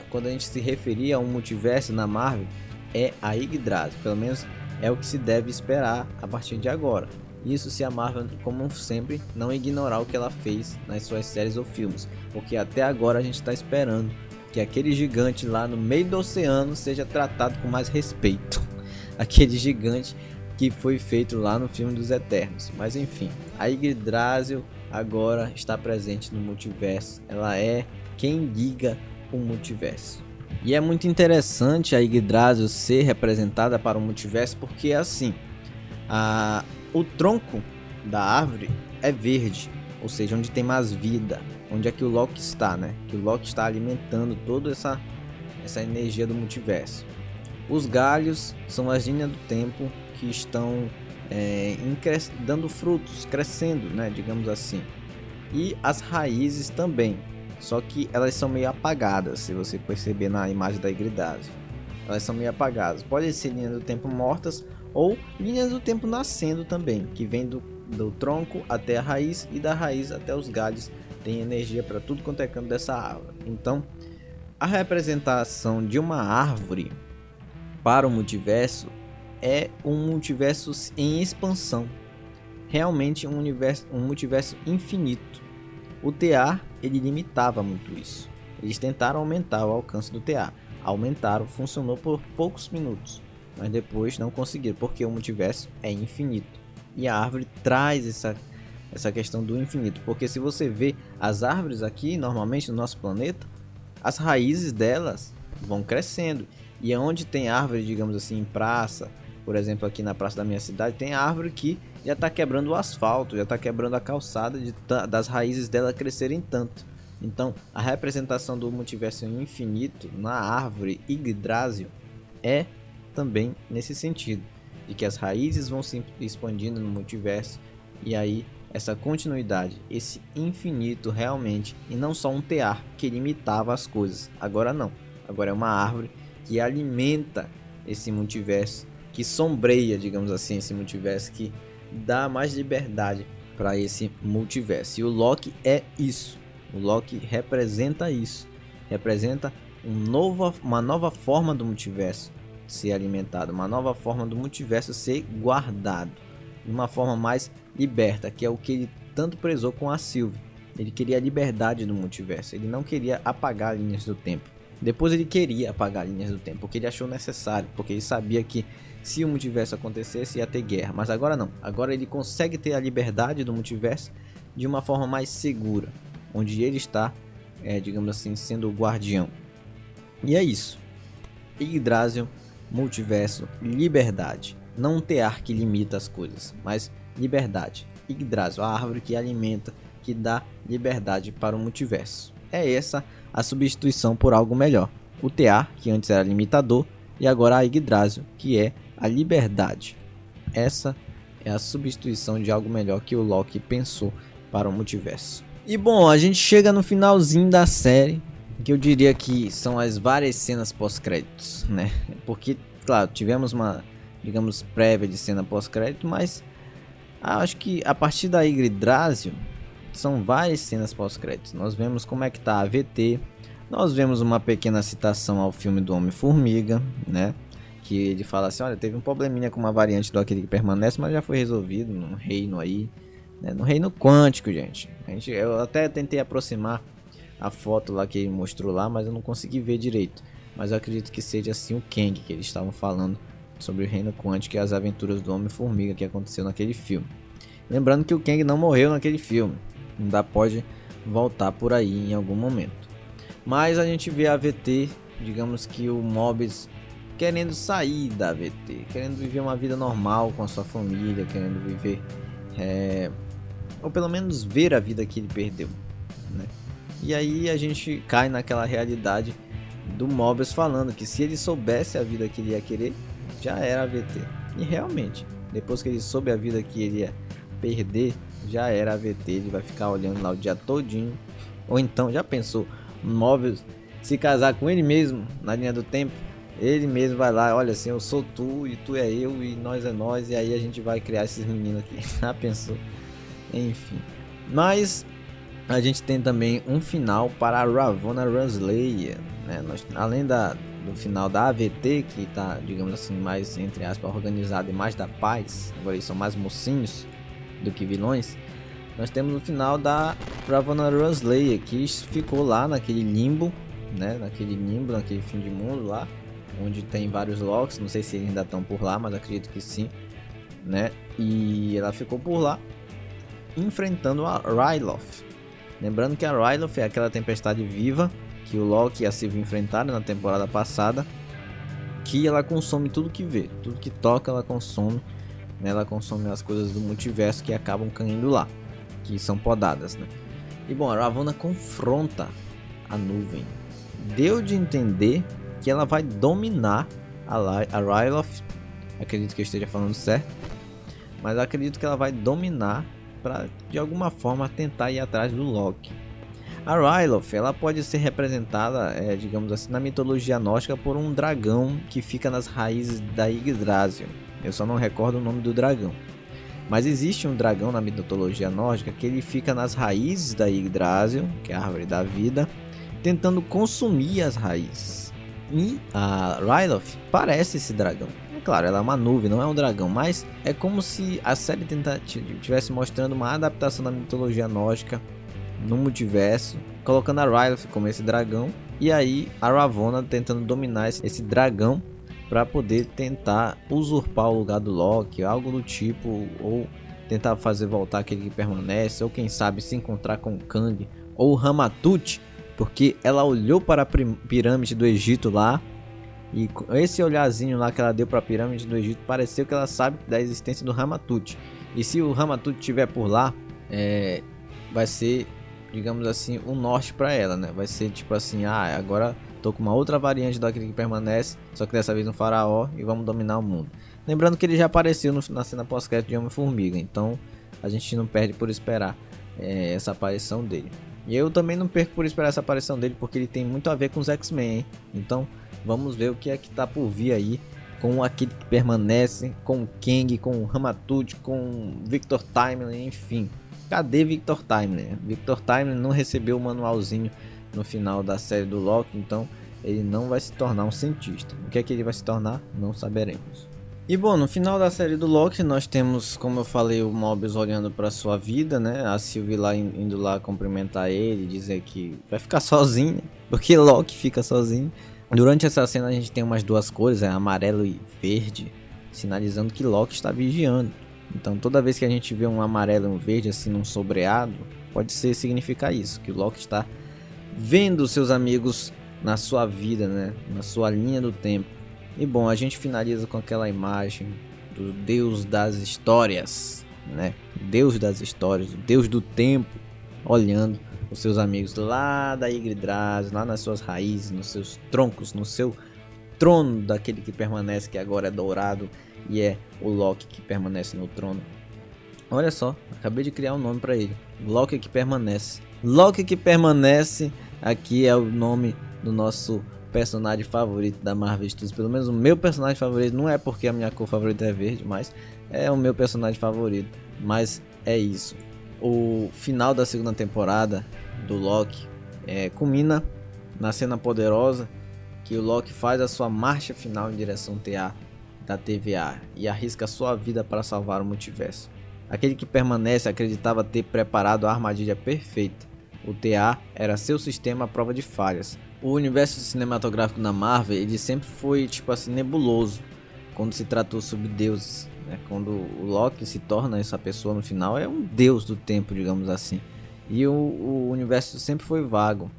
quando a gente se referir a um multiverso na Marvel, é a Yggdrasil. Pelo menos é o que se deve esperar a partir de agora. Isso se a Marvel, como sempre, não ignorar o que ela fez nas suas séries ou filmes, porque até agora a gente está esperando que aquele gigante lá no meio do oceano seja tratado com mais respeito. [laughs] Aquele gigante que foi feito lá no filme dos Eternos. Mas enfim, a Yggdrasil agora está presente no multiverso. Ela é quem liga o multiverso. E é muito interessante a Yggdrasil ser representada para o multiverso porque assim, a, o tronco da árvore é verde, ou seja, onde tem mais vida, onde é que o Loki está, né? Que o Loki está alimentando toda essa, essa energia do multiverso. Os galhos são as linhas do tempo que estão é, dando frutos, crescendo, né? Digamos assim. E as raízes também, só que elas são meio apagadas, se você perceber na imagem da Igridase. Elas são meio apagadas. Pode ser linhas do tempo mortas ou linhas do tempo nascendo também, que vem do, do tronco até a raiz e da raiz até os galhos tem energia para tudo quanto é canto dessa árvore. Então, a representação de uma árvore para o multiverso é um multiverso em expansão. Realmente um universo, um multiverso infinito. O TA ele limitava muito isso. Eles tentaram aumentar o alcance do TA. Aumentaram, funcionou por poucos minutos, mas depois não conseguiram, porque o multiverso é infinito. E a árvore traz essa essa questão do infinito, porque se você vê as árvores aqui, normalmente no nosso planeta, as raízes delas vão crescendo. E onde tem árvore, digamos assim, em praça, por exemplo, aqui na praça da minha cidade, tem árvore que já está quebrando o asfalto, já está quebrando a calçada de, das raízes dela crescerem tanto. Então, a representação do multiverso infinito na árvore Yggdrasil é também nesse sentido, de que as raízes vão se expandindo no multiverso e aí essa continuidade, esse infinito realmente, e não só um tear que limitava as coisas. Agora não. Agora é uma árvore que alimenta esse multiverso, que sombreia, digamos assim, esse multiverso, que dá mais liberdade para esse multiverso. E o Loki é isso. O Loki representa isso. Representa um novo, uma nova forma do multiverso ser alimentado, uma nova forma do multiverso ser guardado, de uma forma mais liberta, que é o que ele tanto prezou com a Sylvie. Ele queria a liberdade do multiverso, ele não queria apagar linhas do tempo. Depois ele queria apagar linhas do tempo, porque ele achou necessário, porque ele sabia que se o multiverso acontecesse ia ter guerra, mas agora não. Agora ele consegue ter a liberdade do multiverso de uma forma mais segura, onde ele está, é, digamos assim, sendo o guardião. E é isso. Yggdrasil, multiverso, liberdade. Não um tear que limita as coisas, mas liberdade. Yggdrasil, a árvore que alimenta, que dá liberdade para o multiverso. É essa a substituição por algo melhor. O tear, que antes era limitador, e agora a Yggdrasil, que é a liberdade. Essa é a substituição de algo melhor que o Loki pensou para o multiverso. E bom, a gente chega no finalzinho da série, que eu diria que são as várias cenas pós-créditos, né? Porque, claro, tivemos uma, digamos, prévia de cena pós-crédito, mas ah, acho que a partir da Yggdrasil são várias cenas pós-créditos. Nós vemos como é que tá a VT, nós vemos uma pequena citação ao filme do Homem-Formiga, né? Que ele fala assim, olha, teve um probleminha com uma variante do aquele que permanece, mas já foi resolvido no reino aí, né? no reino quântico, gente. A gente. Eu até tentei aproximar a foto lá que ele mostrou lá, mas eu não consegui ver direito. Mas eu acredito que seja assim o Kang que eles estavam falando sobre o reino quântico e as aventuras do Homem-Formiga que aconteceu naquele filme. Lembrando que o Kang não morreu naquele filme, ainda pode voltar por aí em algum momento. Mas a gente vê a VT, digamos que o Mobius querendo sair da VT, querendo viver uma vida normal com a sua família, querendo viver, é, ou pelo menos ver a vida que ele perdeu. Né? E aí a gente cai naquela realidade do Mobius falando que se ele soubesse a vida que ele ia querer, já era AVT. E realmente, depois que ele soube a vida que ele ia perder, já era AVT. Ele vai ficar olhando lá o dia todinho. Ou então, já pensou, Móveis se casar com ele mesmo na linha do tempo? Ele mesmo vai lá, olha assim, eu sou tu e tu é eu e nós é nós. E aí a gente vai criar esses meninos aqui. [laughs] Já pensou? Enfim. Mas a gente tem também um final para a Ravonna Runslayer. Né? Além da, no final da AVT, que está, digamos assim, mais, entre aspas, organizado e mais da paz, agora eles são mais mocinhos do que vilões, nós temos no final da Ravonna Slayer, que ficou lá naquele limbo, né, naquele limbo, naquele fim de mundo lá, onde tem vários Locks, não sei se eles ainda estão por lá, mas acredito que sim, né, e ela ficou por lá, enfrentando a Ryloth. Lembrando que a Ryloth é aquela tempestade viva que o Loki e a Sylvie enfrentaram na temporada passada, que ela consome tudo que vê, tudo que toca ela consome, né? ela consome as coisas do multiverso que acabam caindo lá, que são podadas, né? E bom, a Ravonna confronta a nuvem. Deu de entender que ela vai dominar a, a Ryloth. Acredito que eu esteja falando certo. Mas acredito que ela vai dominar para de alguma forma tentar ir atrás do Loki. A Ryloth, ela pode ser representada, é, digamos assim, na mitologia nórdica por um dragão que fica nas raízes da Yggdrasil. Eu só não recordo o nome do dragão. Mas existe um dragão na mitologia nórdica que ele fica nas raízes da Yggdrasil, que é a árvore da vida, tentando consumir as raízes. E a Ryloth parece esse dragão. É claro, ela é uma nuvem, não é um dragão, mas é como se a série estivesse mostrando uma adaptação da mitologia nórdica no multiverso, colocando a Ryloth como esse dragão e aí a Ravonna tentando dominar esse dragão para poder tentar usurpar o lugar do Loki, algo do tipo, ou tentar fazer voltar aquele que permanece, ou quem sabe se encontrar com Kang ou Ramatut, porque ela olhou para a pirâmide do Egito lá e esse olharzinho lá que ela deu para a pirâmide do Egito pareceu que ela sabe da existência do Ramatut. E se o Ramatut estiver por lá, é, vai ser, digamos assim, o um norte para ela, né? Vai ser tipo assim, ah, agora tô com uma outra variante daquele que permanece, só que dessa vez no faraó e vamos dominar o mundo. Lembrando que ele já apareceu no, na cena pós-crédito de Homem-Formiga, então a gente não perde por esperar é, essa aparição dele. E eu também não perco por esperar essa aparição dele, porque ele tem muito a ver com os X-Men, Então Vamos ver o que é que tá por vir aí com aquele que permanece, com o Kang, com o Ramatut, com Victor Timeline, enfim. Cadê Victor Timeline? Victor Timeline não recebeu o manualzinho no final da série do Loki, então ele não vai se tornar um cientista. O que é que ele vai se tornar? Não saberemos. E bom, no final da série do Loki, nós temos, como eu falei, o Mobius olhando para sua vida, né? A Sylvie lá indo lá cumprimentar ele, dizer que vai ficar sozinho, porque Loki fica sozinho. Durante essa cena a gente tem umas duas cores, é amarelo e verde, sinalizando que Loki está vigiando. Então toda vez que a gente vê um amarelo e um verde assim num sobreado, pode ser significar isso, que o Loki está vendo seus amigos na sua vida, né, na sua linha do tempo. E bom, a gente finaliza com aquela imagem do Deus das histórias, né? Deus das histórias, o Deus do tempo, olhando os seus amigos lá da Yggdrasil, lá nas suas raízes, nos seus troncos, no seu trono daquele que permanece, que agora é dourado e é o Loki que permanece no trono. Olha só, acabei de criar um nome para ele. Loki que permanece. Loki que permanece aqui é o nome do nosso personagem favorito da Marvel Studios. Pelo menos o meu personagem favorito. Não é porque a minha cor favorita é verde, mas é o meu personagem favorito. Mas é isso o final da segunda temporada do Loki é, culmina na cena poderosa que o Loki faz a sua marcha final em direção TA da TVA e arrisca sua vida para salvar o multiverso. Aquele que permanece acreditava ter preparado a armadilha perfeita. O TA era seu sistema à prova de falhas. O universo cinematográfico da Marvel ele sempre foi tipo assim nebuloso quando se tratou sobre deuses né? Quando o Loki se torna essa pessoa no final, é um deus do tempo, digamos assim. E o, o universo sempre foi vago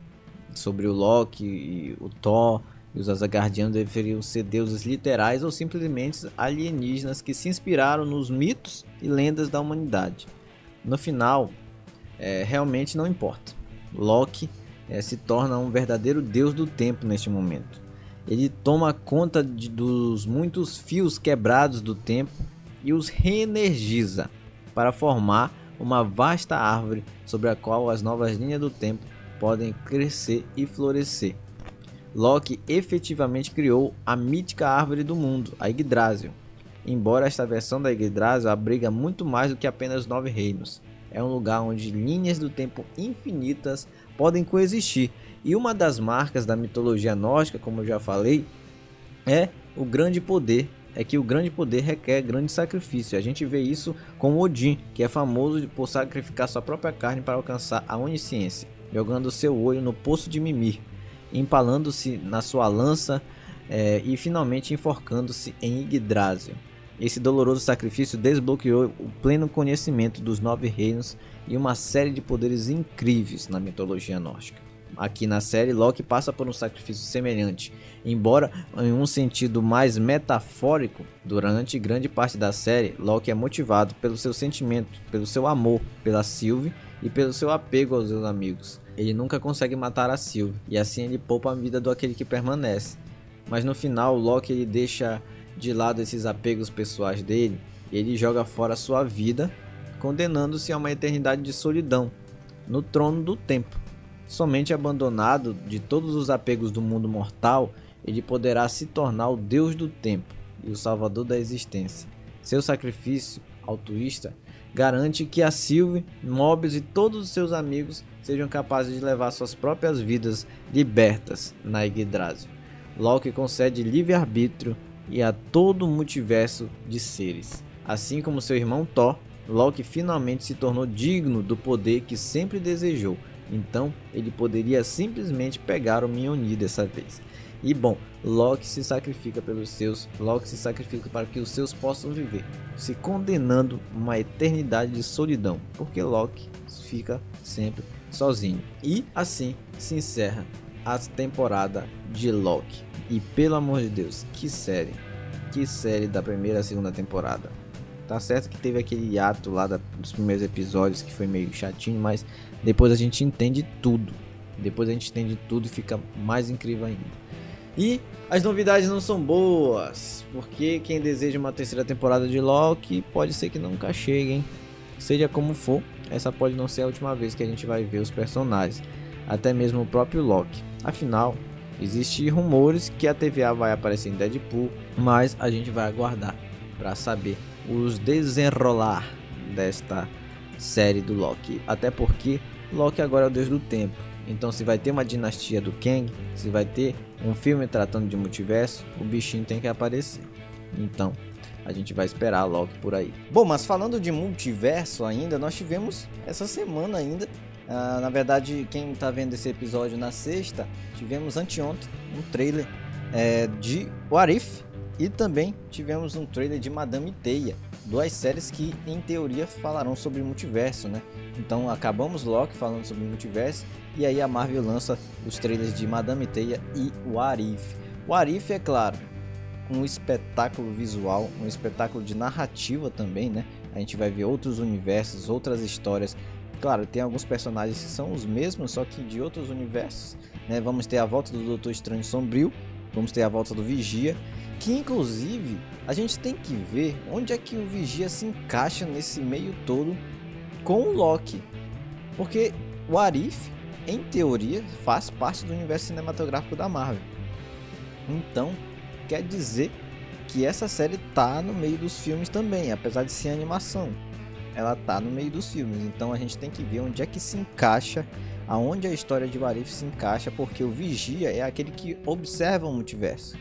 sobre o Loki e o Thor e os Asgardianos deveriam ser deuses literais ou simplesmente alienígenas que se inspiraram nos mitos e lendas da humanidade. No final, é, realmente não importa. Loki é, se torna um verdadeiro deus do tempo neste momento. Ele toma conta de, dos muitos fios quebrados do tempo e os reenergiza para formar uma vasta árvore sobre a qual as novas linhas do tempo podem crescer e florescer. Loki efetivamente criou a mítica árvore do mundo, a Yggdrasil. Embora esta versão da Yggdrasil abriga muito mais do que apenas nove reinos. É um lugar onde linhas do tempo infinitas podem coexistir. E uma das marcas da mitologia nórdica, como eu já falei, é o grande poder é que o grande poder requer grande sacrifício. A gente vê isso com Odin, que é famoso por sacrificar sua própria carne para alcançar a onisciência, jogando seu olho no poço de Mimir, empalando-se na sua lança é, e finalmente enforcando-se em Yggdrasil. Esse doloroso sacrifício desbloqueou o pleno conhecimento dos nove reinos e uma série de poderes incríveis na mitologia nórdica. Aqui na série, Loki passa por um sacrifício semelhante, embora em um sentido mais metafórico. Durante grande parte da série, Loki é motivado pelo seu sentimento, pelo seu amor pela Sylvie e pelo seu apego aos seus amigos. Ele nunca consegue matar a Sylvie e assim ele poupa a vida do aquele que permanece. Mas no final, Loki ele deixa de lado esses apegos pessoais dele e ele joga fora sua vida, condenando-se a uma eternidade de solidão no trono do tempo. Somente abandonado de todos os apegos do mundo mortal, ele poderá se tornar o Deus do tempo e o Salvador da existência. Seu sacrifício altruísta garante que a Sylvie, Mobius e todos os seus amigos sejam capazes de levar suas próprias vidas libertas na Yggdrasil. Loki concede livre-arbítrio e a todo o multiverso de seres. Assim como seu irmão Thor, Loki finalmente se tornou digno do poder que sempre desejou então ele poderia simplesmente pegar o Mjolnir dessa vez. E bom, Loki se sacrifica pelos seus, Loki se sacrifica para que os seus possam viver, se condenando uma eternidade de solidão, porque Loki fica sempre sozinho. E assim se encerra a temporada de Loki. E pelo amor de Deus, que série! Que série da primeira e segunda temporada. Tá certo que teve aquele ato lá dos primeiros episódios que foi meio chatinho, mas depois a gente entende tudo. Depois a gente entende tudo e fica mais incrível ainda. E as novidades não são boas, porque quem deseja uma terceira temporada de Loki pode ser que nunca chegue, hein? Seja como for, essa pode não ser a última vez que a gente vai ver os personagens, até mesmo o próprio Loki. Afinal, existem rumores que a TVA vai aparecer em Deadpool, mas a gente vai aguardar para saber os desenrolar desta série do Loki. Até porque Loki agora é o deus do tempo. Então, se vai ter uma dinastia do Kang, se vai ter um filme tratando de multiverso, o bichinho tem que aparecer. Então, a gente vai esperar Loki por aí. Bom, mas falando de multiverso ainda, nós tivemos essa semana ainda. Uh, na verdade, quem está vendo esse episódio na sexta, tivemos anteontem um trailer é, de What If e também tivemos um trailer de Madame Teia duas séries que em teoria falarão sobre multiverso, né? Então acabamos Loki falando sobre multiverso e aí a Marvel lança os trailers de Madame Teia e o Arif. O Arif é claro, um espetáculo visual, um espetáculo de narrativa também, né? A gente vai ver outros universos, outras histórias. Claro, tem alguns personagens que são os mesmos, só que de outros universos, né? Vamos ter a volta do Doutor Estranho Sombrio, vamos ter a volta do Vigia que inclusive a gente tem que ver onde é que o Vigia se encaixa nesse meio todo com o Loki. Porque o Arif, em teoria, faz parte do universo cinematográfico da Marvel. Então, quer dizer que essa série tá no meio dos filmes também, apesar de ser animação. Ela tá no meio dos filmes, então a gente tem que ver onde é que se encaixa, aonde a história de Arif se encaixa, porque o Vigia é aquele que observa o multiverso.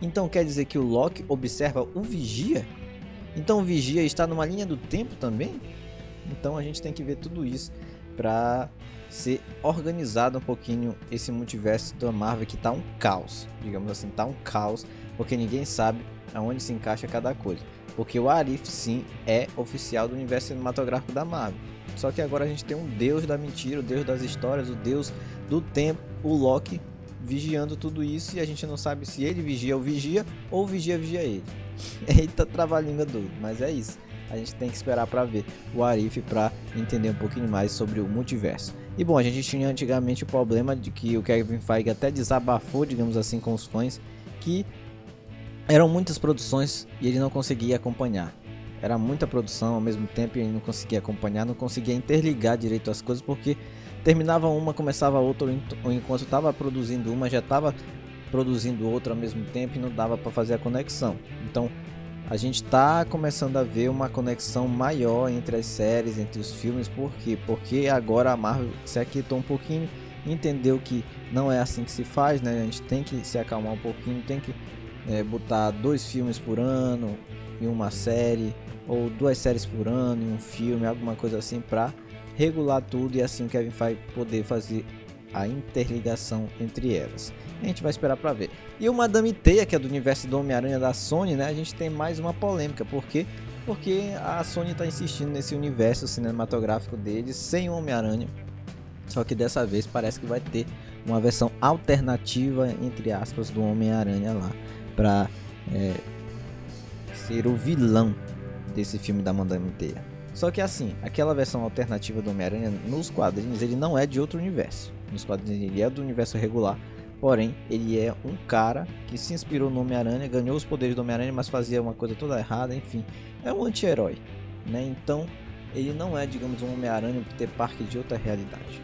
Então quer dizer que o Loki observa o Vigia? Então o Vigia está numa linha do tempo também? Então a gente tem que ver tudo isso para ser organizado um pouquinho esse multiverso da Marvel que tá um caos, digamos assim, tá um caos, porque ninguém sabe aonde se encaixa cada coisa. Porque o Arif sim é oficial do universo cinematográfico da Marvel. Só que agora a gente tem um deus da mentira, o deus das histórias, o deus do tempo, o Loki vigiando tudo isso e a gente não sabe se ele vigia ou vigia ou vigia vigia ele. [laughs] Eita trabalhinho doido, mas é isso. A gente tem que esperar para ver o Arif para entender um pouquinho mais sobre o multiverso. E bom, a gente tinha antigamente o problema de que o Kevin Feige até desabafou, digamos assim, com os fãs, que eram muitas produções e ele não conseguia acompanhar. Era muita produção ao mesmo tempo e ele não conseguia acompanhar, não conseguia interligar direito as coisas porque terminava uma, começava outra, ou enquanto estava produzindo uma, já estava produzindo outra ao mesmo tempo e não dava para fazer a conexão. Então, a gente está começando a ver uma conexão maior entre as séries, entre os filmes, por quê? Porque agora a Marvel se aquietou um pouquinho, entendeu que não é assim que se faz, né? A gente tem que se acalmar um pouquinho, tem que é, botar dois filmes por ano em uma série, ou duas séries por ano em um filme, alguma coisa assim, para regular tudo e assim o Kevin vai poder fazer a interligação entre elas. A gente vai esperar para ver. E o Madame Teia, que é do universo do Homem-Aranha da Sony, né? A gente tem mais uma polêmica, por quê? Porque a Sony está insistindo nesse universo cinematográfico deles sem o Homem-Aranha. Só que dessa vez parece que vai ter uma versão alternativa, entre aspas, do Homem-Aranha lá, para é, ser o vilão desse filme da Madame Teia. Só que assim, aquela versão alternativa do Homem-Aranha nos quadrinhos, ele não é de outro universo. Nos quadrinhos ele é do universo regular, porém ele é um cara que se inspirou no Homem-Aranha, ganhou os poderes do Homem-Aranha, mas fazia uma coisa toda errada, enfim. É um anti-herói, né? Então, ele não é, digamos, um Homem-Aranha ter parque de outra realidade.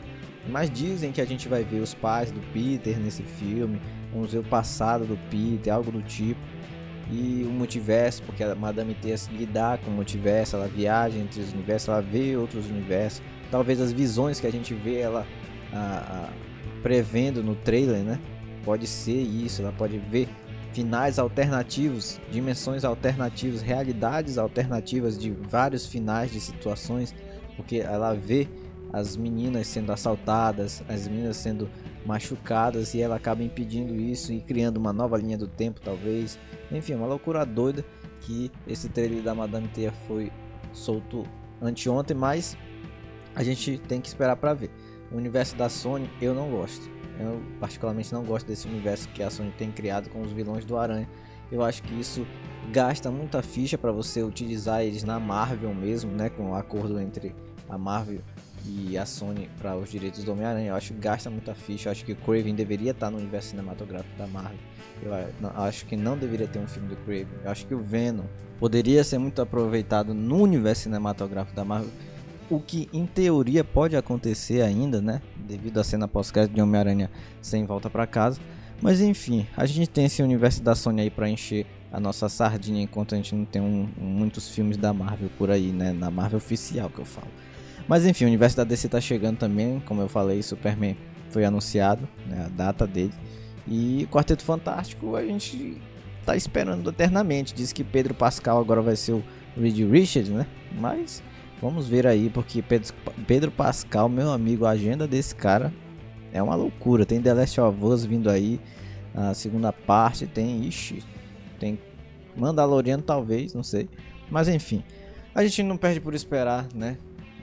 Mas dizem que a gente vai ver os pais do Peter nesse filme, vamos ver o passado do Peter, algo do tipo e o multiverso, porque a Madame Teia lidar com o multiverso, ela viaja entre os universos, ela vê outros universos. Talvez as visões que a gente vê ela a, a, prevendo no trailer, né? Pode ser isso, ela pode ver finais alternativos, dimensões alternativas, realidades alternativas de vários finais de situações, porque ela vê as meninas sendo assaltadas, as meninas sendo machucadas e ela acaba impedindo isso e criando uma nova linha do tempo, talvez. Enfim, uma loucura doida que esse trailer da Madame Teia foi solto anteontem, mas a gente tem que esperar para ver. O universo da Sony eu não gosto. Eu particularmente não gosto desse universo que a Sony tem criado com os vilões do Aranha. Eu acho que isso gasta muita ficha para você utilizar eles na Marvel mesmo, né, com o acordo entre a Marvel e a Sony para os direitos do Homem-Aranha. Eu acho que gasta muita ficha. Eu acho que o Craven deveria estar no universo cinematográfico da Marvel. Eu acho que não deveria ter um filme do Craven. Eu acho que o Venom poderia ser muito aproveitado no universo cinematográfico da Marvel. O que em teoria pode acontecer ainda, né? Devido à cena pós-crédito de Homem-Aranha sem volta para casa. Mas enfim, a gente tem esse universo da Sony aí para encher a nossa sardinha enquanto a gente não tem um, muitos filmes da Marvel por aí, né? Na Marvel oficial que eu falo. Mas enfim, o universo da DC tá chegando também, como eu falei, Superman foi anunciado, né, a data dele. E Quarteto Fantástico a gente tá esperando eternamente. Diz que Pedro Pascal agora vai ser o Reed Richards, né? Mas vamos ver aí, porque Pedro, Pedro Pascal, meu amigo, a agenda desse cara é uma loucura. Tem The Last of Us vindo aí, a segunda parte, tem, ixi, tem Mandaloriano talvez, não sei. Mas enfim, a gente não perde por esperar, né?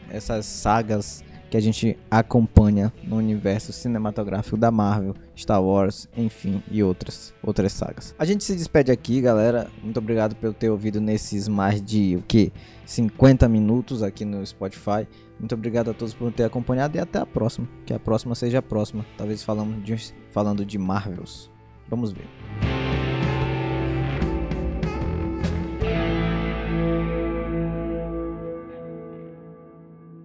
essas sagas que a gente acompanha no universo cinematográfico da Marvel, Star Wars, enfim, e outras outras sagas. A gente se despede aqui, galera. Muito obrigado por ter ouvido nesses mais de o que 50 minutos aqui no Spotify. Muito obrigado a todos por ter acompanhado e até a próxima. Que a próxima seja a próxima. Talvez falando de, falando de Marvels. Vamos ver.